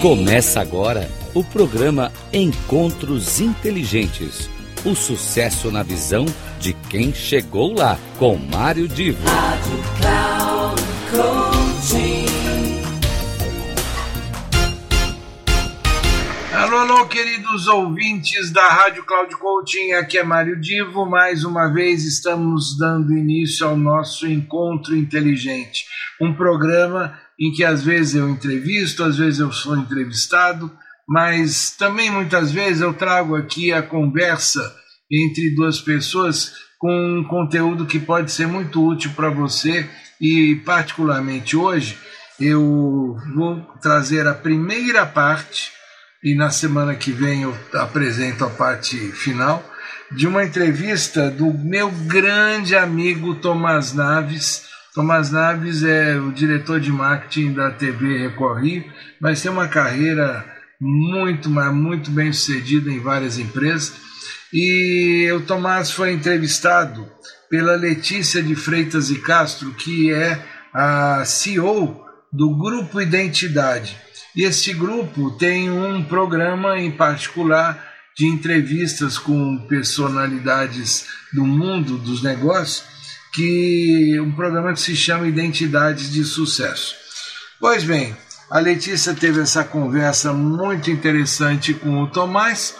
Começa agora o programa Encontros Inteligentes. O sucesso na visão de quem chegou lá, com Mário Divo. Rádio Cloud Alô, alô, queridos ouvintes da Rádio Cloud Coaching, aqui é Mário Divo. Mais uma vez estamos dando início ao nosso Encontro Inteligente, um programa em que às vezes eu entrevisto, às vezes eu sou entrevistado, mas também muitas vezes eu trago aqui a conversa entre duas pessoas com um conteúdo que pode ser muito útil para você e particularmente hoje eu vou trazer a primeira parte e na semana que vem eu apresento a parte final de uma entrevista do meu grande amigo Tomás Naves. Tomás Naves é o diretor de marketing da TV Record Rio, mas tem uma carreira muito, muito bem sucedida em várias empresas. E o Tomás foi entrevistado pela Letícia de Freitas e Castro, que é a CEO do Grupo Identidade. E este grupo tem um programa em particular de entrevistas com personalidades do mundo dos negócios, que um programa que se chama Identidades de Sucesso. Pois bem, a Letícia teve essa conversa muito interessante com o Tomás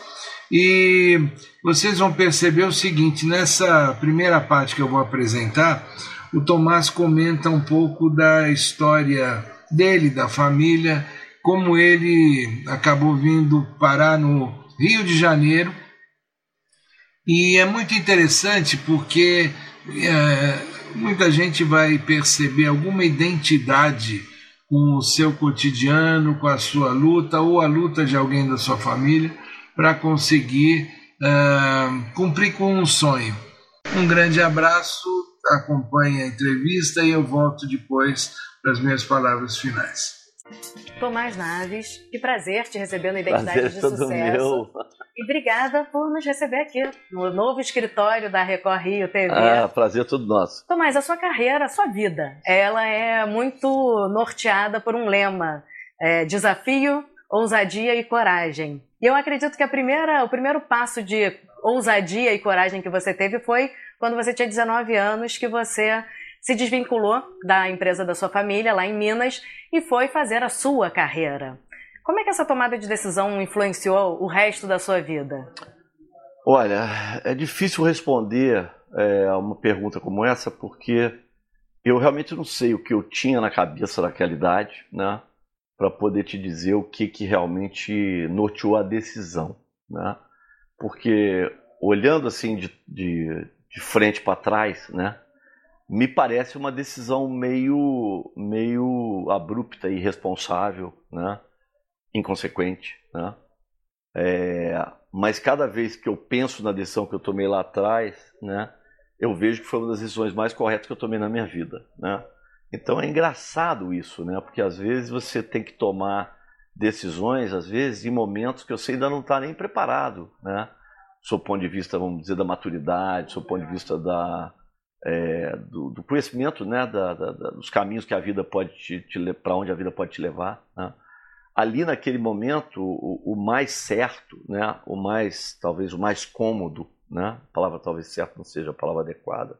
e vocês vão perceber o seguinte, nessa primeira parte que eu vou apresentar, o Tomás comenta um pouco da história dele, da família, como ele acabou vindo parar no Rio de Janeiro. E é muito interessante porque é, muita gente vai perceber alguma identidade com o seu cotidiano, com a sua luta ou a luta de alguém da sua família para conseguir uh, cumprir com um sonho. Um grande abraço, acompanhe a entrevista e eu volto depois para as minhas palavras finais. Tomás Naves, que prazer te receber no Identidade prazer de Sucesso. Meu. E obrigada por nos receber aqui no novo escritório da Record Rio TV. Ah, prazer todo nosso. Tomás, a sua carreira, a sua vida, ela é muito norteada por um lema: é, desafio, ousadia e coragem. E eu acredito que a primeira, o primeiro passo de ousadia e coragem que você teve foi quando você tinha 19 anos, que você se desvinculou da empresa da sua família lá em Minas e foi fazer a sua carreira. Como é que essa tomada de decisão influenciou o resto da sua vida? Olha, é difícil responder é, a uma pergunta como essa porque eu realmente não sei o que eu tinha na cabeça naquela idade, né, para poder te dizer o que, que realmente norteou a decisão, né? Porque olhando assim de, de, de frente para trás, né, me parece uma decisão meio, meio abrupta irresponsável, né? inconsequente. Né? É, mas cada vez que eu penso na decisão que eu tomei lá atrás, né, eu vejo que foi uma das decisões mais corretas que eu tomei na minha vida. Né? Então é engraçado isso, né? porque às vezes você tem que tomar decisões, às vezes em momentos que você ainda não está nem preparado, né? do ponto de vista, vamos dizer, da maturidade, do ponto de vista da, é, do, do, conhecimento né, da, da, dos caminhos que a vida pode te, te para onde a vida pode te levar. Né? Ali naquele momento, o, o, mais certo, né, o mais talvez o mais cômodo, né, a palavra talvez certo não seja a palavra adequada,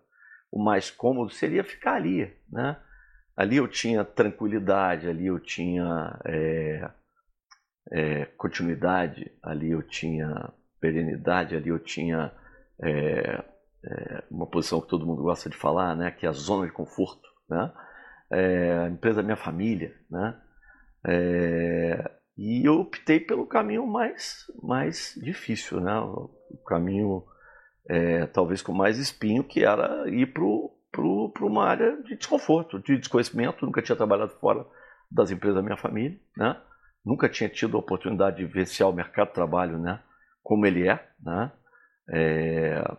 o mais cômodo seria ficar ali. Né? Ali eu tinha tranquilidade, ali eu tinha é, é, continuidade, ali eu tinha perenidade, ali eu tinha é, é, uma posição que todo mundo gosta de falar, né, que é a zona de conforto, né, é, a empresa da minha família, né, é, e eu optei pelo caminho mais, mais difícil, né, o, caminho é, talvez com mais espinho, que era ir para uma área de desconforto, de desconhecimento, nunca tinha trabalhado fora das empresas da minha família, né, nunca tinha tido a oportunidade de vivenciar o mercado de trabalho, né, como ele é, né, é,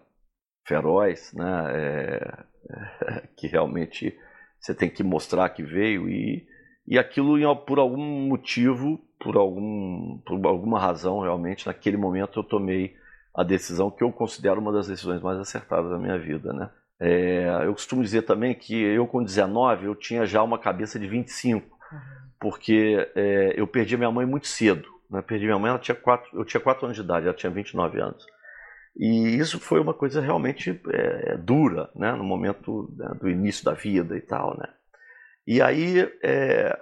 feroz, né? É, é, que realmente você tem que mostrar que veio e, e aquilo por algum motivo, por, algum, por alguma razão realmente, naquele momento eu tomei a decisão que eu considero uma das decisões mais acertadas da minha vida, né? É, eu costumo dizer também que eu com 19 eu tinha já uma cabeça de 25, uhum. porque é, eu perdi minha mãe muito cedo. Né? Perdi minha mãe, ela tinha quatro, eu tinha 4 anos de idade, ela tinha 29 anos. E isso foi uma coisa realmente é, dura, né? no momento né, do início da vida e tal. Né? E aí é,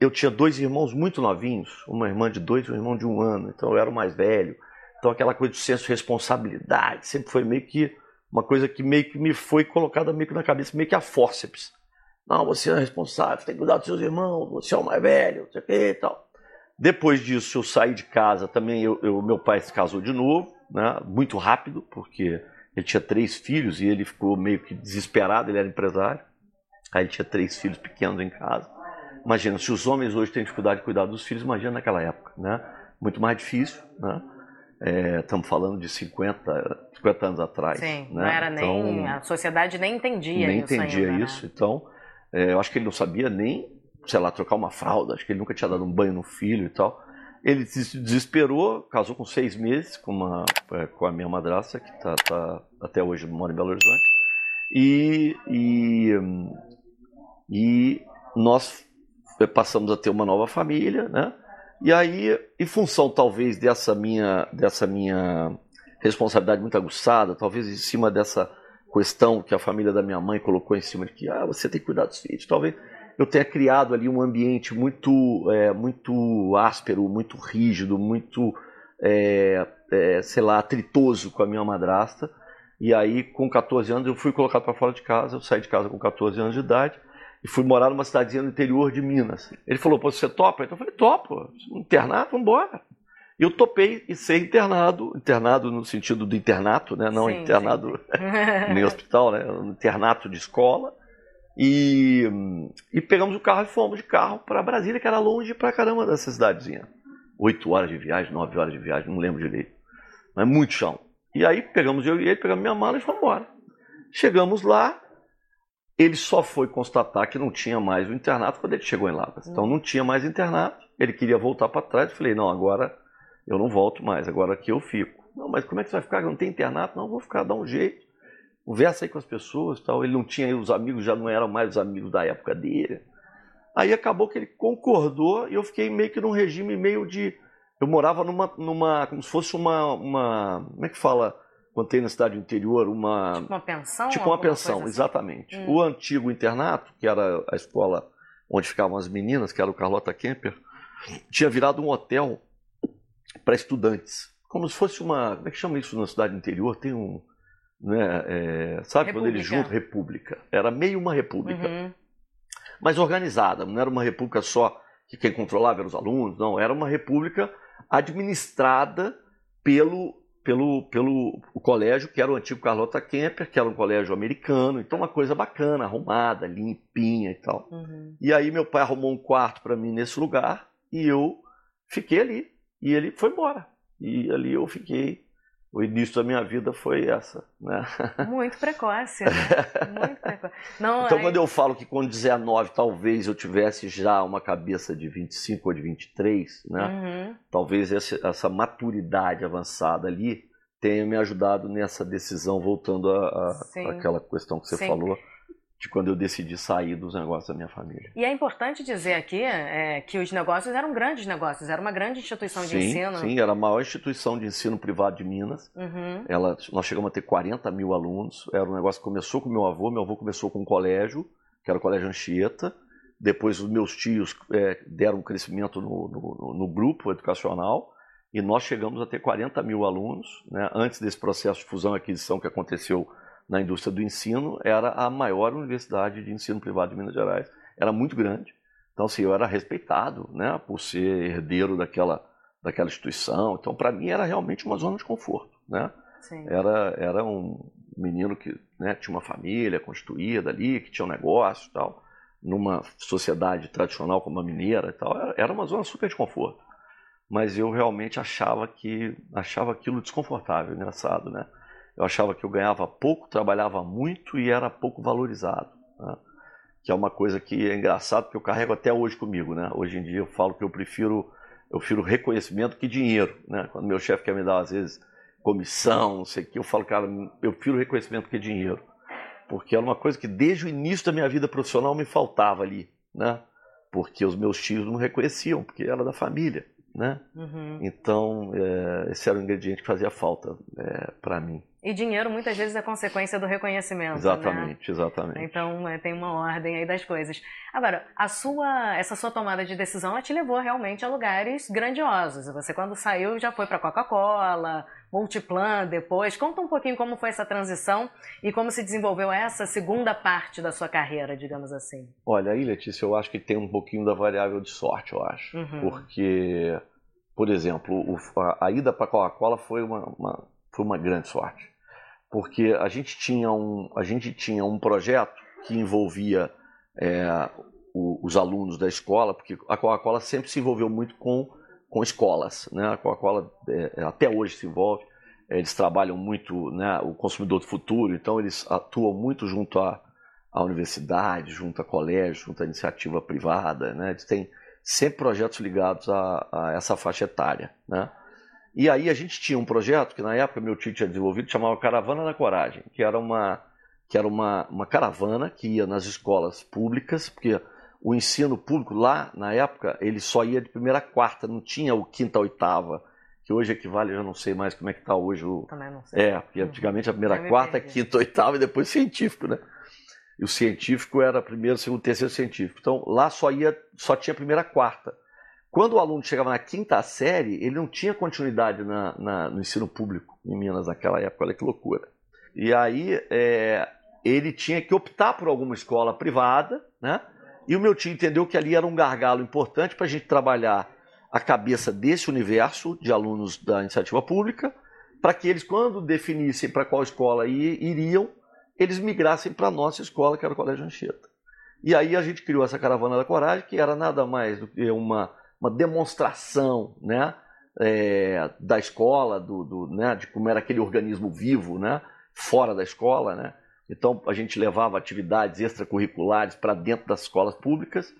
eu tinha dois irmãos muito novinhos, uma irmã de dois e um irmão de um ano, então eu era o mais velho. Então aquela coisa de senso de responsabilidade sempre foi meio que uma coisa que meio que me foi colocada meio que na cabeça, meio que a fórceps. Não, você é responsável, você tem que cuidar dos seus irmãos, você é o mais velho, não sei o que e tal. Depois disso, eu saí de casa também, eu, eu, meu pai se casou de novo, né, muito rápido, porque ele tinha três filhos e ele ficou meio que desesperado, ele era empresário. Aí ele tinha três filhos pequenos em casa. Imagina, se os homens hoje têm dificuldade de cuidar dos filhos, imagina naquela época, né? Muito mais difícil, né? É, estamos falando de 50, 50 anos atrás. Sim, né? não era então, nem. A sociedade nem entendia nem isso. Nem entendia ainda, isso. Né? Então, é, eu acho que ele não sabia nem, sei lá, trocar uma fralda. Acho que ele nunca tinha dado um banho no filho e tal. Ele se desesperou, casou com seis meses com, uma, é, com a minha madrasta, que tá, tá até hoje mora em Belo Horizonte. E, e, e nós passamos a ter uma nova família, né? E aí, em função talvez dessa minha, dessa minha responsabilidade muito aguçada, talvez em cima dessa questão que a família da minha mãe colocou em cima de que ah, você tem que cuidar dos filhos, talvez eu tenha criado ali um ambiente muito, é, muito áspero, muito rígido, muito, é, é, sei lá, atritoso com a minha madrasta. E aí, com 14 anos, eu fui colocado para fora de casa, eu saí de casa com 14 anos de idade, e fui morar numa cidadezinha no interior de Minas. Ele falou, Pô, você topa? Então eu falei, topo, internato, vamos embora. E eu topei e ser internado, internado no sentido do internato, né? não sim, internado sim. nem hospital, né? internato de escola. E, e pegamos o carro e fomos de carro para Brasília, que era longe pra caramba dessa cidadezinha. Oito horas de viagem, nove horas de viagem, não lembro direito. Mas muito chão. E aí pegamos eu e ele, pegamos minha mala e fomos embora. Chegamos lá, ele só foi constatar que não tinha mais o internato quando ele chegou em Lavras. Então não tinha mais internato. Ele queria voltar para trás. Eu falei: não, agora eu não volto mais, agora aqui eu fico. Não, mas como é que você vai ficar? Não tem internato? Não, vou ficar, dá um jeito. Conversa aí com as pessoas tal. Ele não tinha os amigos, já não eram mais os amigos da época dele. Aí acabou que ele concordou e eu fiquei meio que num regime meio de. Eu morava numa. numa como se fosse uma. uma como é que fala? quando tem na cidade interior uma. Tipo uma pensão? Tipo uma pensão, assim? exatamente. Hum. O antigo internato, que era a escola onde ficavam as meninas, que era o Carlota Kemper, tinha virado um hotel para estudantes. Como se fosse uma. Como é que chama isso na cidade interior? Tem um. Né, é, sabe república. quando eles juntam? República. Era meio uma república. Uhum. Mas organizada, não era uma república só que quem controlava eram os alunos, não. Era uma república administrada pelo pelo, pelo o colégio que era o antigo Carlota Kemper, que era um colégio americano, então uma coisa bacana, arrumada, limpinha e tal. Uhum. E aí meu pai arrumou um quarto para mim nesse lugar e eu fiquei ali. E ele foi embora. E ali eu fiquei o início da minha vida foi essa. Né? Muito precoce, né? Muito precoce. Não, então, quando eu falo que com 19 talvez eu tivesse já uma cabeça de 25 ou de 23, né? Uhum. talvez essa, essa, maturidade avançada ali tenha me ajudado nessa decisão, voltando àquela questão que você Sim. falou de quando eu decidi sair dos negócios da minha família. E é importante dizer aqui é, que os negócios eram grandes negócios, era uma grande instituição sim, de ensino. Sim, era a maior instituição de ensino privado de Minas. Uhum. Ela, nós chegamos a ter 40 mil alunos. Era um negócio que começou com meu avô. Meu avô começou com um colégio, que era o Colégio Anchieta. Depois os meus tios é, deram um crescimento no, no, no, grupo educacional. E nós chegamos a ter 40 mil alunos. Né, antes desse processo de fusão e aquisição que aconteceu na indústria do ensino, era a maior universidade de ensino privado de Minas Gerais. Era muito grande. Então, assim, eu era respeitado né, por ser herdeiro daquela, daquela instituição. Então, para mim, era realmente uma zona de conforto. Né? Era, era um menino que né, tinha uma família constituída ali, que tinha um negócio e tal, numa sociedade tradicional como a mineira e tal. Era uma zona super de conforto. Mas eu realmente achava que achava aquilo desconfortável, engraçado, né? Eu achava que eu ganhava pouco, trabalhava muito e era pouco valorizado. Né? Que é uma coisa que é engraçado, porque eu carrego até hoje comigo. Né? Hoje em dia eu falo que eu prefiro, eu prefiro reconhecimento que dinheiro. Né? Quando meu chefe quer me dar, às vezes, comissão, não sei o que, eu falo, cara, eu prefiro reconhecimento que dinheiro. Porque era uma coisa que desde o início da minha vida profissional me faltava ali. Né? porque os meus tios não reconheciam, porque era da família, né? Uhum. Então, é, esse era o ingrediente que fazia falta é, para mim. E dinheiro muitas vezes é consequência do reconhecimento. Exatamente, né? exatamente. Então é, tem uma ordem aí das coisas. Agora, a sua, essa sua tomada de decisão ela te levou realmente a lugares grandiosos. Você quando saiu já foi para Coca-Cola, Multiplan depois. Conta um pouquinho como foi essa transição e como se desenvolveu essa segunda parte da sua carreira, digamos assim. Olha, aí Letícia, eu acho que tem um pouquinho da variável de sorte, eu acho. Uhum. Porque, por exemplo, a, a ida para Coca-Cola foi uma, uma, foi uma grande sorte porque a gente tinha um, a gente tinha um projeto que envolvia é, o, os alunos da escola, porque a Coca-Cola sempre se envolveu muito com, com escolas. Né? A Coca-Cola é, até hoje se envolve, é, eles trabalham muito né, o consumidor do futuro, então eles atuam muito junto à, à universidade, junto a colégio, junto à iniciativa privada. Né? Eles têm sempre projetos ligados a, a essa faixa etária. Né? E aí a gente tinha um projeto que na época meu tio tinha desenvolvido, chamava Caravana da Coragem, que era uma que era uma, uma caravana que ia nas escolas públicas, porque o ensino público lá, na época, ele só ia de primeira a quarta, não tinha o quinta a oitava, que hoje equivale, eu já não sei mais como é que está hoje o... Também não sei. É, porque antigamente a primeira a quarta, a quinta, oitava e depois científico, né? E o científico era primeiro, segundo, terceiro científico. Então lá só ia, só tinha primeira a quarta. Quando o aluno chegava na quinta série, ele não tinha continuidade na, na, no ensino público em Minas naquela época, olha que loucura. E aí é, ele tinha que optar por alguma escola privada, né? E o meu tio entendeu que ali era um gargalo importante para a gente trabalhar a cabeça desse universo de alunos da iniciativa pública, para que eles, quando definissem para qual escola iriam, eles migrassem para a nossa escola, que era o Colégio Anchieta. E aí a gente criou essa Caravana da Coragem, que era nada mais do que uma uma demonstração né, é, da escola, do, do, né, de como era aquele organismo vivo né, fora da escola. Né? Então a gente levava atividades extracurriculares para dentro das escolas públicas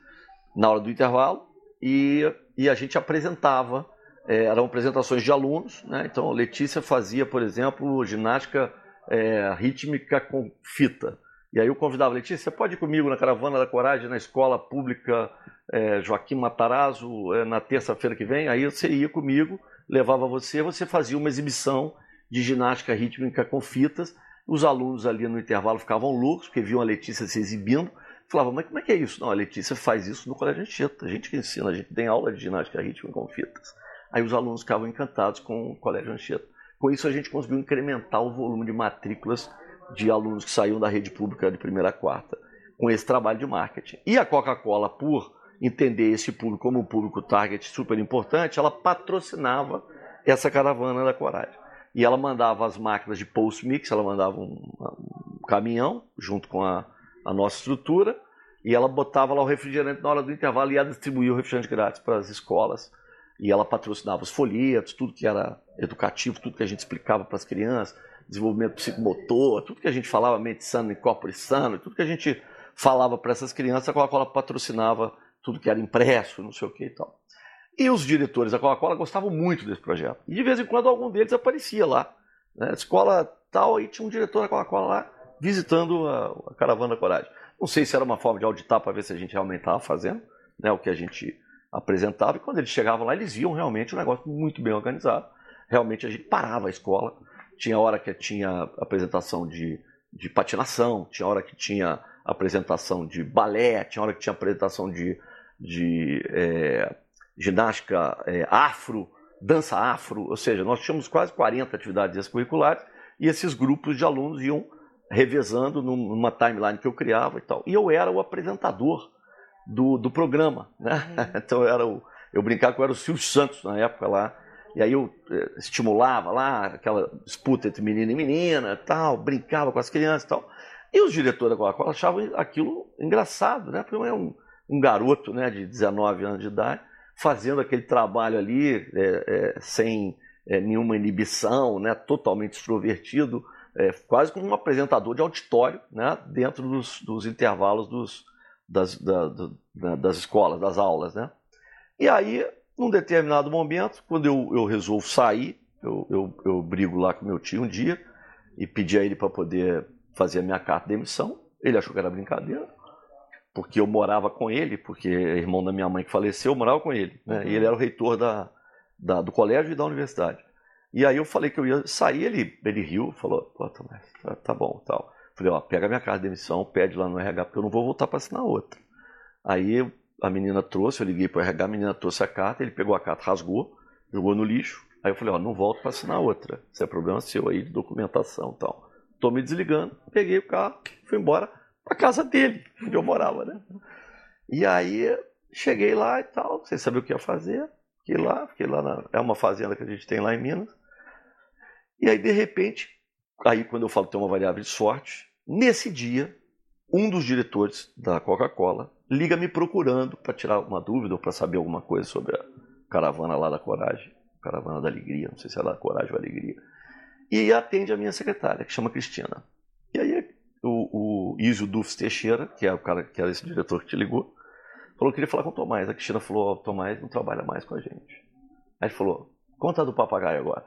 na hora do intervalo e, e a gente apresentava, é, eram apresentações de alunos. Né? Então Letícia fazia, por exemplo, ginástica é, rítmica com fita. E aí eu convidava, Letícia, você pode ir comigo na Caravana da Coragem, na escola pública é, Joaquim Matarazzo, é, na terça-feira que vem? Aí você ia comigo, levava você, você fazia uma exibição de ginástica rítmica com fitas. Os alunos ali no intervalo ficavam loucos, porque viam a Letícia se exibindo. Falavam, mas como é que é isso? Não, a Letícia faz isso no Colégio Anchieta. A gente que ensina, a gente tem aula de ginástica rítmica com fitas. Aí os alunos ficavam encantados com o Colégio Anchieta. Com isso a gente conseguiu incrementar o volume de matrículas de alunos que saíam da rede pública de primeira a quarta, com esse trabalho de marketing. E a Coca-Cola, por entender esse público como um público target super importante, ela patrocinava essa caravana da Coragem. E ela mandava as máquinas de post-mix, ela mandava um, um, caminhão junto com a, a nossa estrutura, e ela botava lá o refrigerante na hora do intervalo e ia distribuir o refrigerante grátis para as escolas. E ela patrocinava os folhetos, tudo que era educativo, tudo que a gente explicava para as crianças, desenvolvimento psicomotor, tudo que a gente falava, mente sana e corpo sano, tudo que a gente falava para essas crianças, a Coca-Cola patrocinava tudo que era impresso, não sei o que e tal. E os diretores da Coca-Cola gostavam muito desse projeto. E de vez em quando algum deles aparecia lá. Né? Escola tal, aí tinha um diretor da Coca-Cola lá visitando a, a, Caravana da Coragem. Não sei se era uma forma de auditar para ver se a gente realmente estava fazendo né, o que a gente apresentava. E quando eles chegavam lá, eles viam realmente um negócio muito bem organizado. Realmente a gente parava a escola tinha hora que tinha apresentação de, de patinação, tinha hora que tinha apresentação de balé, tinha hora que tinha apresentação de, de é, ginástica é, afro, dança afro, ou seja, nós tínhamos quase 40 atividades extracurriculares e esses grupos de alunos iam revezando numa timeline que eu criava e tal. E eu era o apresentador do, do programa, né? Uhum. Então eu era o, eu brincava que eu era o Silvio Santos na época lá, e aí eu eh, estimulava lá aquela disputa entre menino e menina, tal, brincava com as crianças e tal. E os diretores da Coca-Cola achavam aquilo engraçado, né? Porque é um, um garoto né, de 19 anos de idade fazendo aquele trabalho ali é, é, sem é, nenhuma inibição, né, totalmente extrovertido, quase como um apresentador de auditório né, dentro dos, dos intervalos dos, das, da, da, das escolas, das aulas. Né? E aí num determinado momento, quando eu, eu resolvo sair, eu, eu, eu brigo lá com meu tio um dia e pedi a ele para poder fazer a minha carta de demissão. Ele achou que era brincadeira. Porque eu morava com ele, porque é irmão da minha mãe que faleceu, eu morava com ele. Né? Uhum. E ele era o reitor da, da, do colégio e da universidade. E aí eu falei que eu ia sair, ele, ele riu, falou, pô, Tomás, tá, tá bom, tal. Falei, ó, pega minha carta de demissão, pede lá no RH, porque eu não vou voltar para assinar outra. Aí a menina trouxe, eu liguei para o RH, a menina trouxe a carta, ele pegou a carta, rasgou, jogou no lixo. Aí eu falei, ó, não volto para assinar outra. Isso é problema seu aí de documentação e tal. Tô me desligando, peguei o carro, fui embora para casa dele, onde eu morava, né? E aí cheguei lá e tal, sem saber o que ia fazer. Fiquei lá, fiquei lá na, é uma fazenda que a gente tem lá em Minas. E aí, de repente, aí quando eu falo que tem uma variável de sorte, nesse dia, um dos diretores da Coca-Cola liga me procurando para tirar uma dúvida ou para saber alguma coisa sobre a caravana lá da Coragem, caravana da Alegria, não sei se é da Coragem ou Alegria. E atende a minha secretária, que chama Cristina. E aí o, o Isio Dufs Teixeira, que é o cara que era esse diretor que te ligou, falou que queria falar com o Tomás. A Cristina falou, oh, Tomás não trabalha mais com a gente. Aí ele falou, conta do papagaio agora.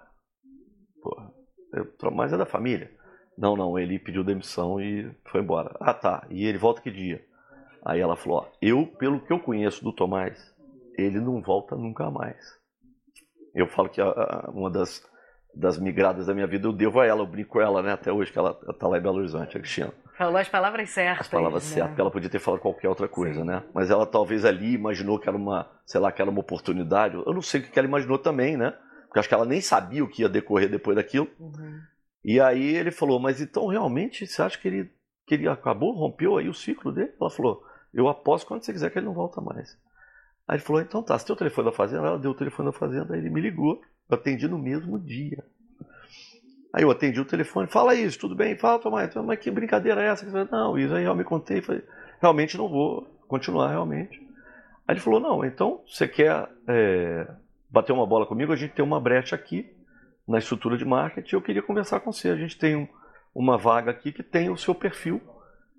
Porra, eu, mas é da família. Não, não, ele pediu demissão e foi embora. Ah, tá. E ele volta que dia? Aí ela falou: ó, eu, pelo que eu conheço do Tomás, ele não volta nunca mais. Eu falo que a, a, uma das, das migradas da minha vida eu devo a ela, eu brinco com ela, né, até hoje, que ela está lá em Belo Horizonte, a Cristina. Falou as palavras certas. As palavras né? certas, porque ela podia ter falado qualquer outra coisa, Sim. né? Mas ela talvez ali imaginou que era uma, sei lá, que era uma oportunidade. Eu não sei o que ela imaginou também, né? Porque acho que ela nem sabia o que ia decorrer depois daquilo. Uhum. E aí ele falou, mas então realmente você acha que ele, que ele acabou, rompeu aí o ciclo dele? Ela falou, eu aposto quando você quiser que ele não volta mais. Aí ele falou, então tá, você tem o telefone da fazenda? Ela deu o telefone da fazenda, aí ele me ligou, eu atendi no mesmo dia. Aí eu atendi o telefone, fala isso, tudo bem? Fala, Tomás, mas que brincadeira é essa? Não, isso aí eu me contei, falei, realmente não vou continuar, realmente. Aí ele falou, não, então você quer é, bater uma bola comigo, a gente tem uma brecha aqui na estrutura de marketing. Eu queria conversar com você. A gente tem um, uma vaga aqui que tem o seu perfil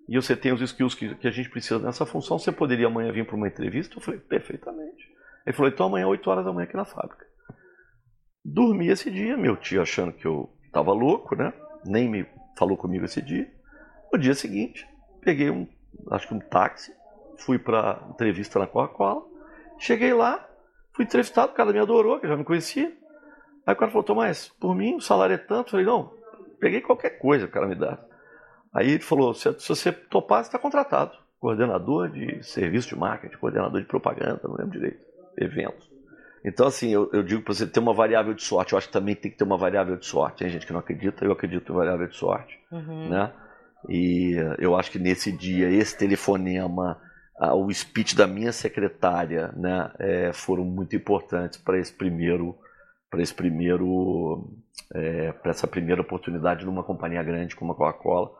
e você tem os skills que, que a gente precisa nessa função. Você poderia amanhã vir para uma entrevista? Eu falei, perfeitamente. Ele falou, então amanhã, 8 horas da manhã aqui na fábrica. Dormi esse dia, meu tio achando que eu estava louco, né? Nem me falou comigo esse dia. No dia seguinte, peguei um, acho que um táxi, fui para entrevista na Coca-Cola. Cheguei lá, Fui entrevistado, o cara me adorou, que já me conhecia. Aí o cara falou, Tomás, por mim o salário é tanto. Eu falei, não, peguei qualquer coisa que o cara me dá. Aí ele falou, se, se você topar, você está contratado. Coordenador de serviço de marketing, coordenador de propaganda, não lembro direito, eventos. Então, assim, eu, eu digo para você ter uma variável de sorte. Eu acho que também tem que ter uma variável de sorte. Tem gente que não acredita, eu acredito em variável de sorte. Uhum. Né? E eu acho que nesse dia, esse telefonema, o speech da minha secretária né, é, foram muito importantes para esse primeiro para esse primeiro é, para essa primeira oportunidade numa companhia grande como a Coca-Cola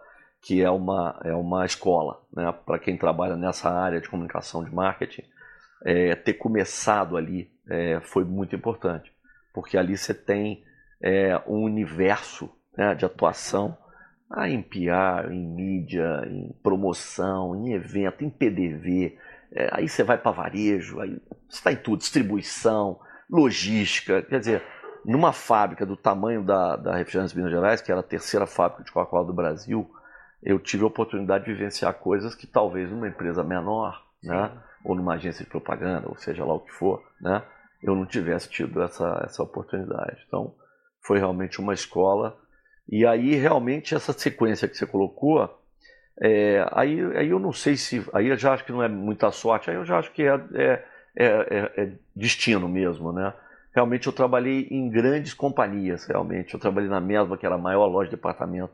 que é uma é uma escola né, para quem trabalha nessa área de comunicação de marketing é, ter começado ali é, foi muito importante porque ali você tem é, um universo né, de atuação ah, em PR, em mídia, em promoção, em evento, em PDV. É, aí você vai para varejo, aí você está em tudo, distribuição, logística. Quer dizer, numa fábrica do tamanho da, da Refrigerantes Minas Gerais, que era a terceira fábrica de Coca-Cola do Brasil, eu tive a oportunidade de vivenciar coisas que talvez numa empresa menor, né, ou numa agência de propaganda, ou seja lá o que for, né, eu não tivesse tido essa, essa oportunidade. Então, foi realmente uma escola e aí, realmente, essa sequência que você colocou, é, aí, aí eu não sei se. Aí eu já acho que não é muita sorte, aí eu já acho que é, é, é, é destino mesmo, né? Realmente eu trabalhei em grandes companhias, realmente. Eu trabalhei na mesma, que era a maior loja de departamento,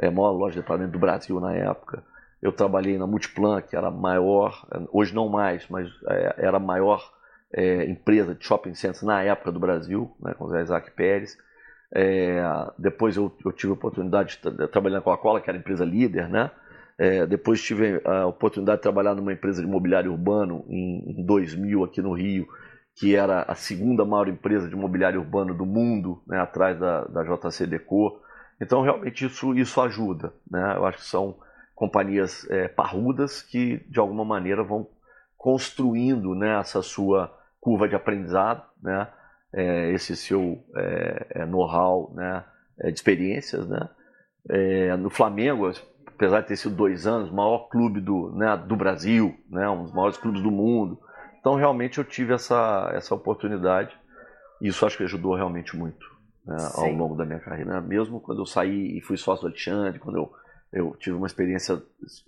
é, maior loja de departamento do Brasil na época. Eu trabalhei na Multiplan, que era a maior, hoje não mais, mas é, era a maior é, empresa de shopping centers na época do Brasil, né, com o Zé Isaac Pérez. É, depois eu, eu, tive a oportunidade de trabalhar na Coca-Cola, que era a empresa líder, né? É, depois tive a oportunidade de trabalhar numa empresa de imobiliário urbano em, em 2000 aqui no Rio, que era a segunda maior empresa de imobiliário urbano do mundo, né, atrás da, da JC Deco. Então, realmente, isso, isso ajuda. Né? Eu acho que são companhias é, parrudas que, de alguma maneira, vão construindo né, essa sua curva de aprendizado, né? é, esse seu é, é know-how né, é, de experiências. Né? É, no Flamengo, apesar de ter sido dois anos, o maior clube do, né, do Brasil, né, um dos maiores clubes do mundo. Então, realmente, eu tive essa, essa oportunidade e isso acho que ajudou realmente muito né, ao longo da minha carreira. Mesmo quando eu saí e fui sócio do Alexandre, quando eu, eu tive uma experiência,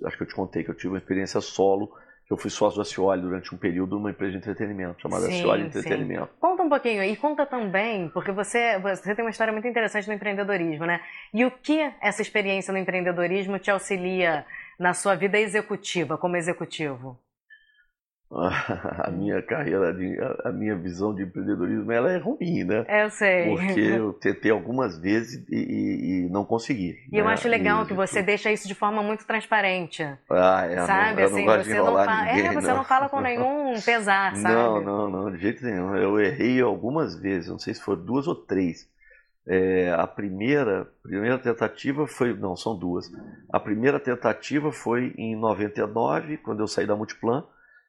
acho que eu te contei que eu tive uma experiência solo que eu fui sócio da Cioli durante um período numa empresa de entretenimento, chamada sim, Cioli Entretenimento. Sim. Conta um pouquinho, e conta também, porque você, você tem uma história muito interessante no empreendedorismo, né? E o que essa experiência no empreendedorismo te auxilia na sua vida executiva, como executivo? A minha carreira, a minha visão de empreendedorismo, ela é ruim, né? Eu sei. Porque eu tentei algumas vezes e, e, e não consegui. E né? eu acho legal e, que você deixa isso de forma muito transparente. Ah, é. Sabe, não, assim, você não fala. Ninguém, é, você não. não fala com nenhum pesar, sabe? Não, não, não, de jeito nenhum. Eu errei algumas vezes, não sei se foram duas ou três. É, a primeira, primeira tentativa foi, não, são duas. A primeira tentativa foi em 99, quando eu saí da Multiplan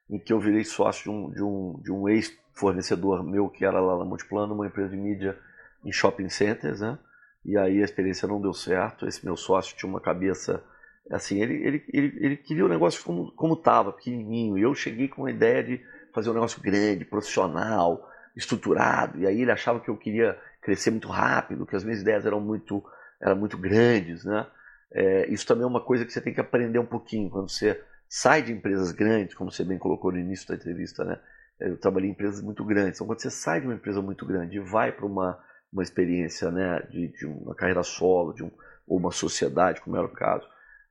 em que eu virei sócio de um, de um, de um ex-fornecedor meu que era lá na Multiplano, uma empresa de mídia em shopping centers, né? E aí a experiência não deu certo. Esse meu sócio tinha uma cabeça assim, ele, ele, ele, ele queria o negócio como, como estava, pequenininho. E eu cheguei com a ideia de fazer um negócio grande, profissional, estruturado. E aí ele achava que eu queria crescer muito rápido, que as minhas ideias eram muito, eram muito grandes, né? É, isso também é uma coisa que você tem que aprender um pouquinho quando você sai de empresas grandes, como você bem colocou no início da entrevista, né? Eu trabalhei em empresas muito grandes. Então, quando você sai de uma empresa muito grande e vai para uma, uma experiência né, de, de uma carreira solo, de um, ou uma sociedade, como era o caso,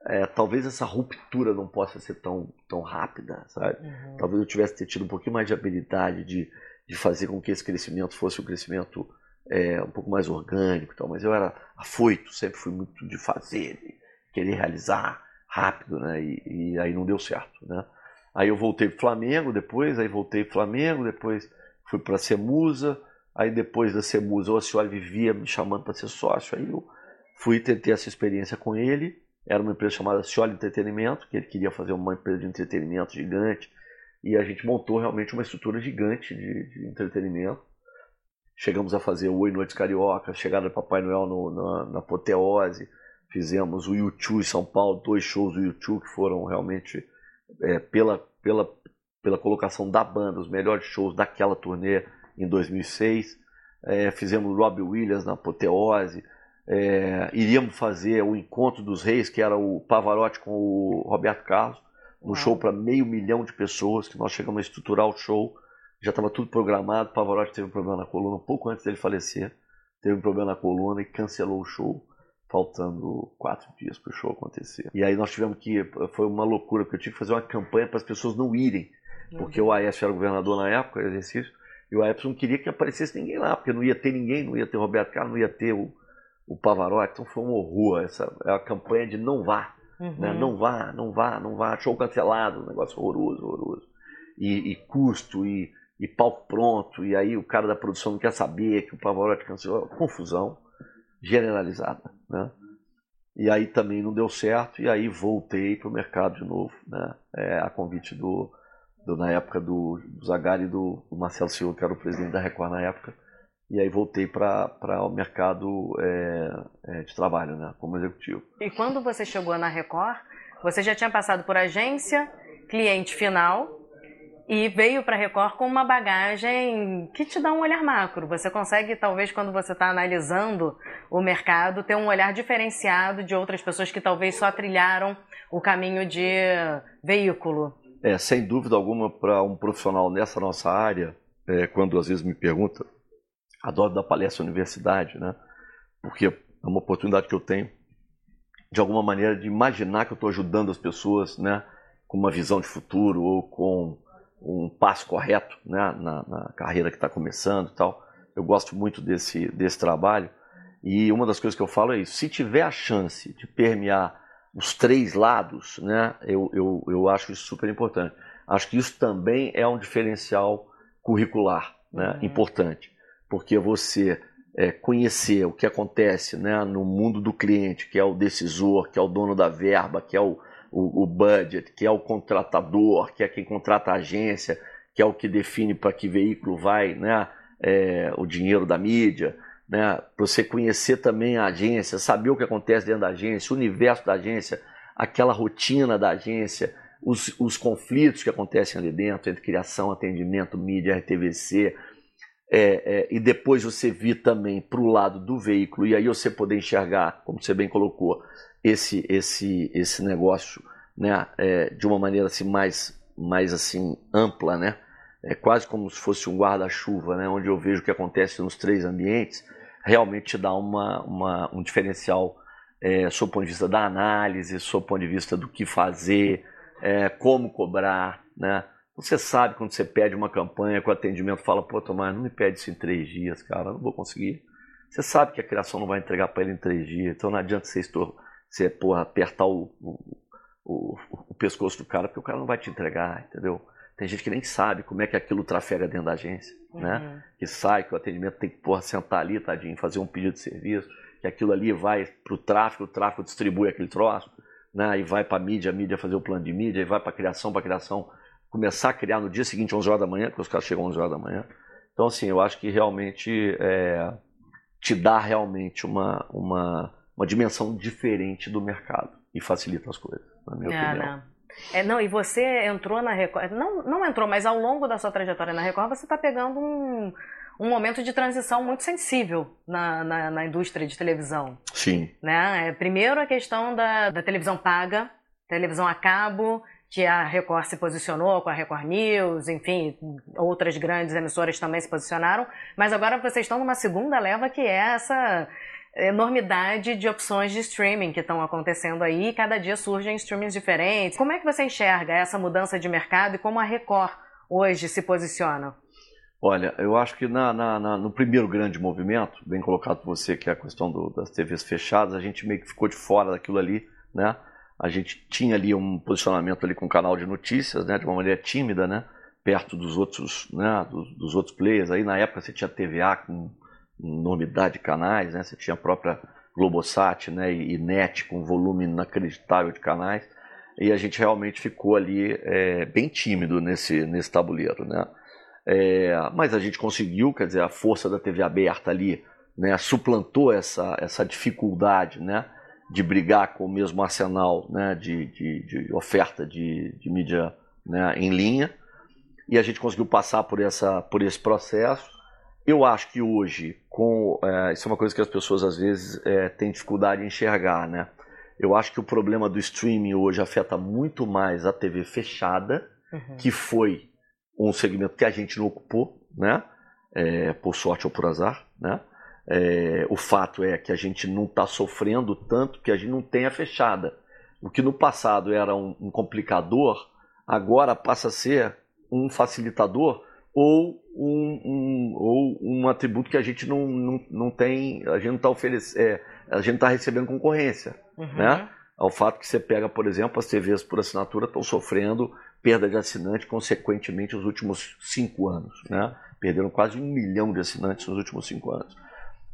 é, talvez essa ruptura não possa ser tão, tão rápida, sabe? Uhum. Talvez eu tivesse ter tido um pouquinho mais de habilidade de, de fazer com que esse crescimento fosse um crescimento é, um pouco mais orgânico e tal. Mas eu era afoito, sempre fui muito de fazer, de querer realizar rápido, né? E, e aí não deu certo, né? Aí eu voltei para Flamengo depois, aí voltei para Flamengo, depois fui para Semusa, aí depois da Semusa o senhor vivia me chamando para ser sócio, aí eu fui tentei essa experiência com ele. Era uma empresa chamada Cioli Entretenimento, que ele queria fazer uma empresa de entretenimento gigante, e a gente montou realmente uma estrutura gigante de, de entretenimento. Chegamos a fazer Oi Noites Carioca, chegada do Papai Noel no, na, na Apoteose, Fizemos o YouTube em São Paulo, dois shows do YouTube que foram realmente é, pela, pela, pela colocação da banda, os melhores shows daquela turnê em 2006. É, fizemos o Robbie Williams na Apoteose. É, iríamos fazer o Encontro dos Reis, que era o Pavarotti com o Roberto Carlos, um Uau. show para meio milhão de pessoas, que nós chegamos a estruturar o show. Já estava tudo programado. O Pavarotti teve um problema na coluna um pouco antes dele falecer. Teve um problema na coluna e cancelou o show faltando quatro dias para o show acontecer. E aí nós tivemos que, foi uma loucura, porque eu tive que fazer uma campanha para as pessoas não irem, porque o Aécio era governador na época, exercício, e o Aécio não queria que aparecesse ninguém lá, porque não ia ter ninguém, não ia ter Roberto Carlos, não ia ter o, o Pavarotti, então foi um horror, essa é a campanha de não vá, uhum. né? não vá, não vá, não vá, show cancelado, um negócio horroroso, horroroso. E, e custo, e, e palco pronto, e aí o cara da produção não quer saber que o Pavarotti cancelou, confusão generalizada. Né? E aí também não deu certo, e aí voltei para o mercado de novo, né? É, a convite do, do, na época do, do Zagari e do, do, Marcelo Silva, que era o presidente da Record na época, e aí voltei para o mercado é, é, de trabalho, né? como executivo. E quando você chegou na Record, você já tinha passado por agência, cliente final, e veio para Record com uma bagagem que te dá um olhar macro. Você consegue, talvez, quando você está analisando o mercado, ter um olhar diferenciado de outras pessoas que talvez só trilharam o caminho de veículo. É, sem dúvida alguma, para um profissional nessa nossa área, é, quando às vezes me pergunta, adoro dar palestra universidade, né? Porque é uma oportunidade que eu tenho, de alguma maneira, de imaginar que eu estou ajudando as pessoas, né? Com uma visão de futuro ou com um passo correto né, na, na carreira que está começando e tal. Eu gosto muito desse, desse trabalho. E uma das coisas que eu falo é isso: se tiver a chance de permear os três lados, né, eu, eu, eu acho isso super importante. Acho que isso também é um diferencial curricular né, uhum. importante, porque você é, conhecer o que acontece né, no mundo do cliente, que é o decisor, que é o dono da verba, que é o, o, o budget, que é o contratador, que é quem contrata a agência, que é o que define para que veículo vai né, é, o dinheiro da mídia, né, para você conhecer também a agência, saber o que acontece dentro da agência, o universo da agência, aquela rotina da agência, os, os conflitos que acontecem ali dentro, entre criação, atendimento, mídia, RTVC, é, é, e depois você vir também para o lado do veículo, e aí você poder enxergar, como você bem colocou, esse, esse, esse negócio né, é, de uma maneira assim, mais, mais assim ampla, né? É quase como se fosse um guarda-chuva, né, onde eu vejo o que acontece nos três ambientes, realmente te dá uma, uma, um diferencial é, sob o ponto de vista da análise, sob o ponto de vista do que fazer, é, como cobrar, né? Você sabe quando você pede uma campanha o atendimento fala, pô, Tomás, não me pede isso em três dias, cara, não vou conseguir. Você sabe que a criação não vai entregar para ele em três dias, então não adianta você, estor você porra, apertar o, o, o, o, pescoço do cara, porque o cara não vai te entregar, entendeu? Tem gente que nem sabe como é que aquilo trafega dentro da agência, né? uhum. né? Que sai, que o atendimento tem que porra, sentar ali, tadinho, fazer um pedido de serviço, que aquilo ali vai para o tráfego, o tráfego distribui aquele troço, né? E vai para a mídia, a mídia fazer o plano de mídia, e vai para a criação, para a criação começar a criar no dia seguinte, 11 horas da manhã, porque os caras chegam 11 horas da manhã. Então, assim, eu acho que realmente é, te dá realmente uma, uma, uma dimensão diferente do mercado e facilita as coisas, na minha é, opinião. Não. É, não, e você entrou na Record, não, não entrou, mas ao longo da sua trajetória na Record, você está pegando um, um momento de transição muito sensível na, na, na, indústria de televisão. Sim. Né? É, primeiro a questão da, da televisão paga, televisão a cabo, que a Record se posicionou com a Record News, enfim, outras grandes emissoras também se posicionaram, mas agora vocês estão numa segunda leva que é essa enormidade de opções de streaming que estão acontecendo aí, cada dia surgem streamings diferentes. Como é que você enxerga essa mudança de mercado e como a Record hoje se posiciona? Olha, eu acho que na, na, na, no primeiro grande movimento, bem colocado por você, que é a questão do, das TVs fechadas, a gente meio que ficou de fora daquilo ali, né? A gente tinha ali um posicionamento ali com o canal de notícias, né, de uma maneira tímida, né, perto dos outros, né, dos, dos outros players. Aí na época você tinha TVA com enormidade de canais, né, você tinha a própria Globosat, né, e, NET com volume inacreditável de canais. E a gente realmente ficou ali é, bem tímido nesse, nesse tabuleiro, né. É, mas a gente conseguiu, quer dizer, a força da TV aberta ali, né, suplantou essa, essa dificuldade, né, de brigar com o mesmo arsenal né, de, de, de oferta de, de mídia né, em linha. E a gente conseguiu passar por, essa, por esse processo. Eu acho que hoje, com é, isso é uma coisa que as pessoas às vezes é, têm dificuldade em enxergar, né? Eu acho que o problema do streaming hoje afeta muito mais a TV fechada, uhum. que foi um segmento que a gente não ocupou, né? É, por sorte ou por azar, né? É, o fato é que a gente não está sofrendo tanto que a gente não tem a fechada. O que no passado era um, um complicador, agora passa a ser um facilitador ou um, um, ou um atributo que a gente não, não, não tem, a gente não está oferecendo, é, a gente está recebendo concorrência, uhum. né? Ao fato que você pega, por exemplo, as TVs por assinatura estão sofrendo perda de assinante, consequentemente, nos últimos cinco anos, né? Perderam quase um milhão de assinantes nos últimos cinco anos.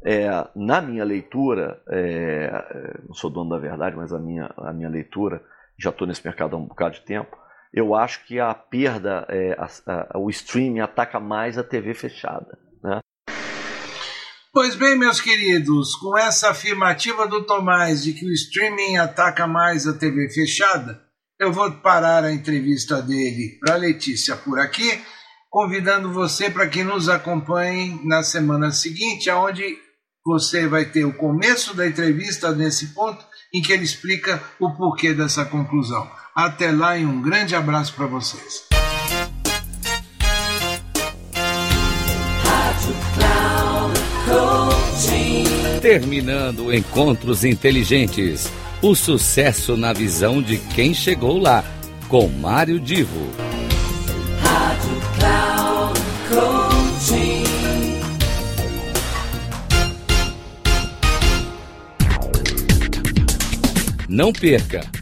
É, na minha leitura, é, não sou dono da verdade, mas a minha, a minha leitura, já estou nesse mercado há um bocado de tempo, eu acho que a perda, é, a, a, o streaming ataca mais a TV fechada. Né? Pois bem, meus queridos, com essa afirmativa do Tomás de que o streaming ataca mais a TV fechada, eu vou parar a entrevista dele para Letícia por aqui, convidando você para que nos acompanhe na semana seguinte, aonde você vai ter o começo da entrevista nesse ponto em que ele explica o porquê dessa conclusão. Até lá e um grande abraço para vocês. Terminando Encontros Inteligentes. O sucesso na visão de quem chegou lá, com Mário Divo. Rádio Cloud Coaching. Não perca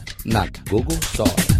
not Google Stars.